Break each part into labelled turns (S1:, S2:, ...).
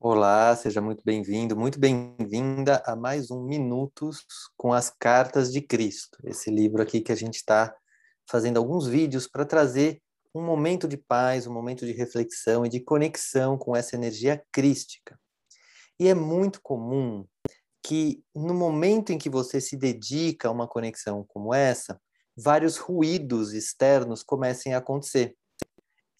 S1: Olá, seja muito bem-vindo, muito bem-vinda a mais um Minutos com as Cartas de Cristo. Esse livro aqui que a gente está fazendo alguns vídeos para trazer um momento de paz, um momento de reflexão e de conexão com essa energia crística. E é muito comum que no momento em que você se dedica a uma conexão como essa, vários ruídos externos comecem a acontecer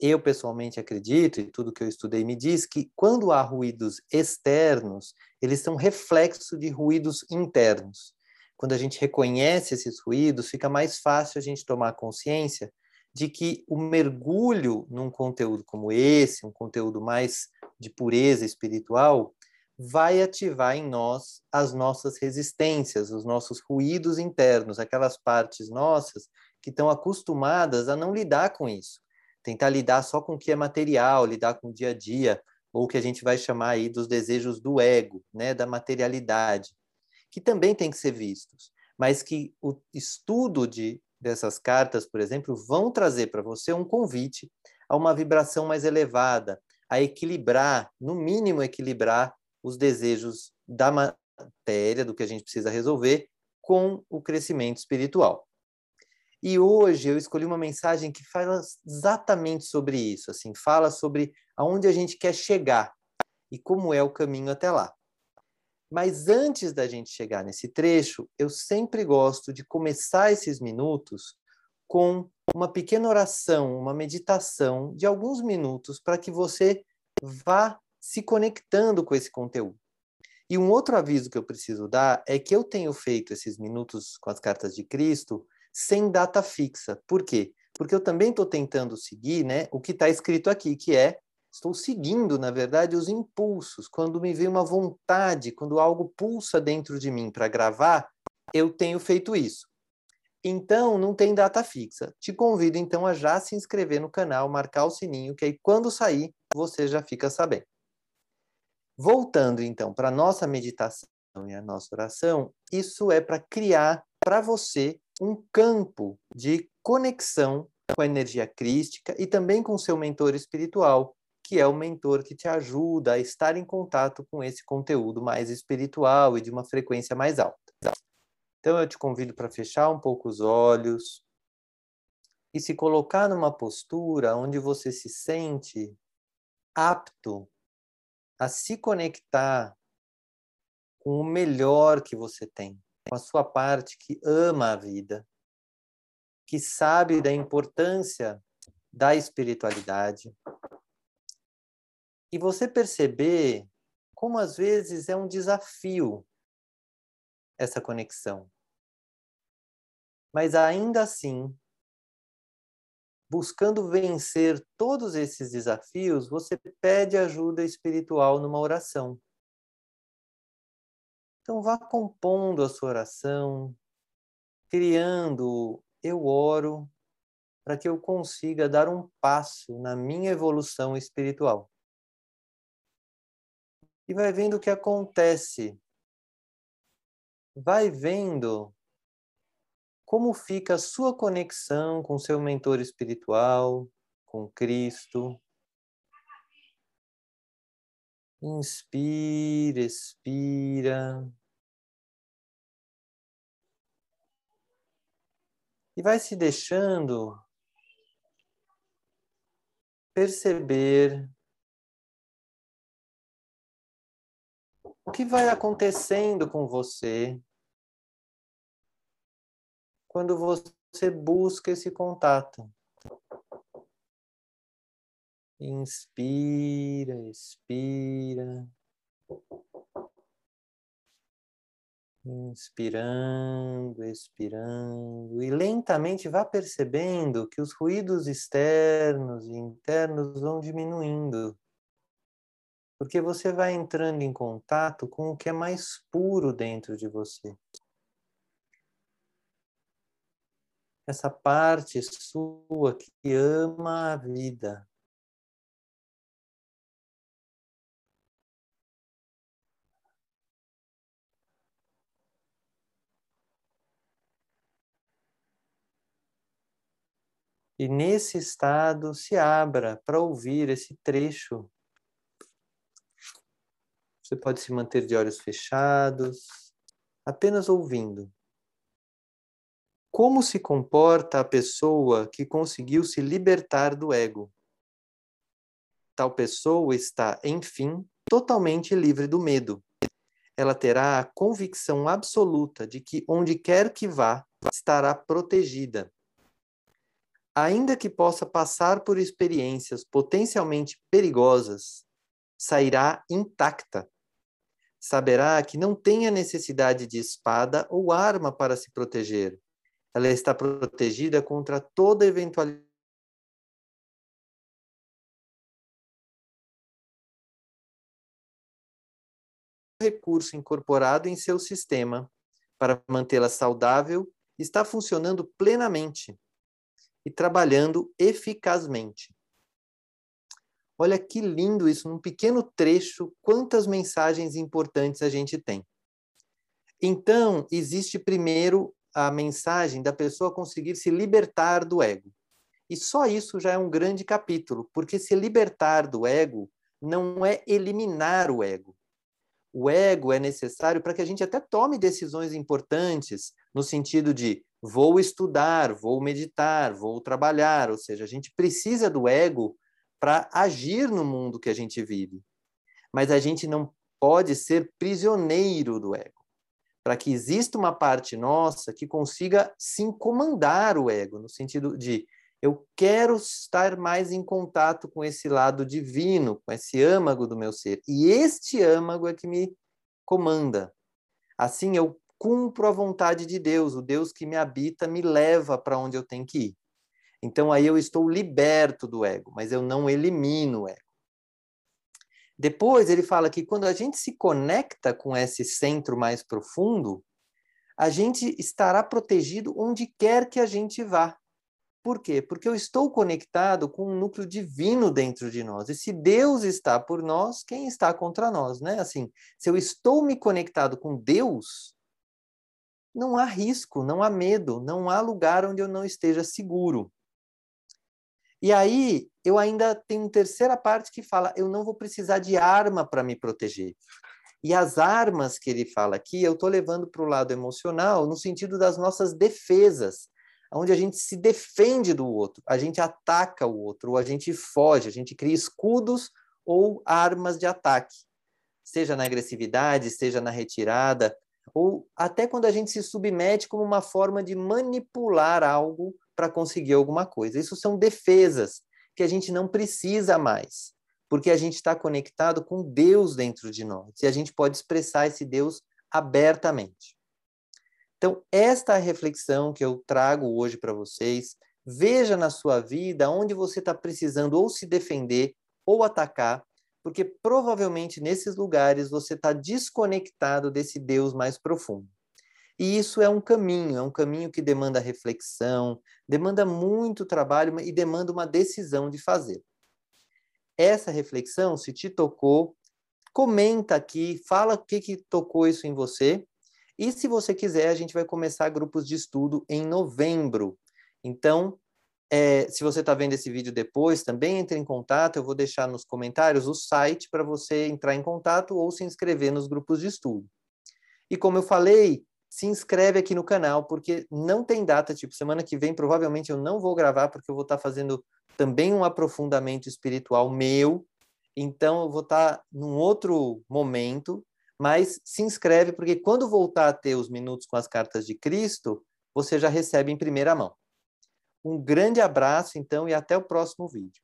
S1: eu pessoalmente acredito, e tudo que eu estudei me diz, que quando há ruídos externos, eles são reflexo de ruídos internos. Quando a gente reconhece esses ruídos, fica mais fácil a gente tomar consciência de que o mergulho num conteúdo como esse, um conteúdo mais de pureza espiritual, vai ativar em nós as nossas resistências, os nossos ruídos internos, aquelas partes nossas que estão acostumadas a não lidar com isso tentar lidar só com o que é material, lidar com o dia a dia, ou o que a gente vai chamar aí dos desejos do ego, né, da materialidade, que também tem que ser vistos, mas que o estudo de dessas cartas, por exemplo, vão trazer para você um convite a uma vibração mais elevada, a equilibrar, no mínimo equilibrar os desejos da matéria, do que a gente precisa resolver, com o crescimento espiritual. E hoje eu escolhi uma mensagem que fala exatamente sobre isso, assim, fala sobre aonde a gente quer chegar e como é o caminho até lá. Mas antes da gente chegar nesse trecho, eu sempre gosto de começar esses minutos com uma pequena oração, uma meditação de alguns minutos para que você vá se conectando com esse conteúdo. E um outro aviso que eu preciso dar é que eu tenho feito esses minutos com as cartas de Cristo sem data fixa. Por quê? Porque eu também estou tentando seguir né, o que está escrito aqui, que é estou seguindo, na verdade, os impulsos. Quando me vem uma vontade, quando algo pulsa dentro de mim para gravar, eu tenho feito isso. Então, não tem data fixa. Te convido, então, a já se inscrever no canal, marcar o sininho, que aí quando sair, você já fica sabendo. Voltando, então, para a nossa meditação e a nossa oração, isso é para criar para você um campo de conexão com a energia crística e também com seu mentor espiritual, que é o mentor que te ajuda a estar em contato com esse conteúdo mais espiritual e de uma frequência mais alta. Então eu te convido para fechar um pouco os olhos e se colocar numa postura onde você se sente apto a se conectar com o melhor que você tem a sua parte que ama a vida, que sabe da importância da espiritualidade. E você perceber como às vezes é um desafio essa conexão. Mas ainda assim, buscando vencer todos esses desafios, você pede ajuda espiritual numa oração. Então vá compondo a sua oração, criando, eu oro para que eu consiga dar um passo na minha evolução espiritual. E vai vendo o que acontece. Vai vendo como fica a sua conexão com seu mentor espiritual, com Cristo, Inspira, expira. E vai se deixando perceber o que vai acontecendo com você quando você busca esse contato. Inspira, expira. Inspirando, expirando. E lentamente vá percebendo que os ruídos externos e internos vão diminuindo. Porque você vai entrando em contato com o que é mais puro dentro de você. Essa parte sua que ama a vida, E nesse estado, se abra para ouvir esse trecho Você pode se manter de olhos fechados, apenas ouvindo. Como se comporta a pessoa que conseguiu se libertar do ego? Tal pessoa está, enfim, totalmente livre do medo. Ela terá a convicção absoluta de que onde quer que vá, estará protegida. Ainda que possa passar por experiências potencialmente perigosas, sairá intacta. Saberá que não tem a necessidade de espada ou arma para se proteger. Ela está protegida contra toda eventualidade recurso incorporado em seu sistema para mantê-la saudável está funcionando plenamente e trabalhando eficazmente. Olha que lindo isso, num pequeno trecho, quantas mensagens importantes a gente tem. Então, existe primeiro a mensagem da pessoa conseguir se libertar do ego. E só isso já é um grande capítulo, porque se libertar do ego não é eliminar o ego, o ego é necessário para que a gente até tome decisões importantes, no sentido de vou estudar, vou meditar, vou trabalhar, ou seja, a gente precisa do ego para agir no mundo que a gente vive. Mas a gente não pode ser prisioneiro do ego. Para que exista uma parte nossa que consiga se comandar o ego, no sentido de eu quero estar mais em contato com esse lado divino, com esse âmago do meu ser. E este âmago é que me comanda. Assim eu cumpro a vontade de Deus, o Deus que me habita me leva para onde eu tenho que ir. Então aí eu estou liberto do ego, mas eu não elimino o ego. Depois ele fala que quando a gente se conecta com esse centro mais profundo, a gente estará protegido onde quer que a gente vá. Por quê? Porque eu estou conectado com um núcleo divino dentro de nós. E se Deus está por nós, quem está contra nós, né? Assim, se eu estou me conectado com Deus, não há risco, não há medo, não há lugar onde eu não esteja seguro. E aí, eu ainda tenho uma terceira parte que fala: eu não vou precisar de arma para me proteger. E as armas que ele fala aqui, eu estou levando para o lado emocional, no sentido das nossas defesas onde a gente se defende do outro, a gente ataca o outro, ou a gente foge, a gente cria escudos ou armas de ataque, seja na agressividade, seja na retirada, ou até quando a gente se submete como uma forma de manipular algo para conseguir alguma coisa. Isso são defesas que a gente não precisa mais, porque a gente está conectado com Deus dentro de nós e a gente pode expressar esse Deus abertamente. Então, esta reflexão que eu trago hoje para vocês. Veja na sua vida onde você está precisando ou se defender ou atacar, porque provavelmente nesses lugares você está desconectado desse Deus mais profundo. E isso é um caminho, é um caminho que demanda reflexão, demanda muito trabalho e demanda uma decisão de fazer. Essa reflexão, se te tocou, comenta aqui, fala o que, que tocou isso em você e se você quiser, a gente vai começar grupos de estudo em novembro. Então, é, se você está vendo esse vídeo depois, também entre em contato. Eu vou deixar nos comentários o site para você entrar em contato ou se inscrever nos grupos de estudo. E como eu falei, se inscreve aqui no canal, porque não tem data, tipo, semana que vem provavelmente eu não vou gravar, porque eu vou estar tá fazendo também um aprofundamento espiritual meu. Então, eu vou estar tá num outro momento, mas se inscreve, porque quando voltar a ter os minutos com as cartas de Cristo, você já recebe em primeira mão. Um grande abraço, então, e até o próximo vídeo.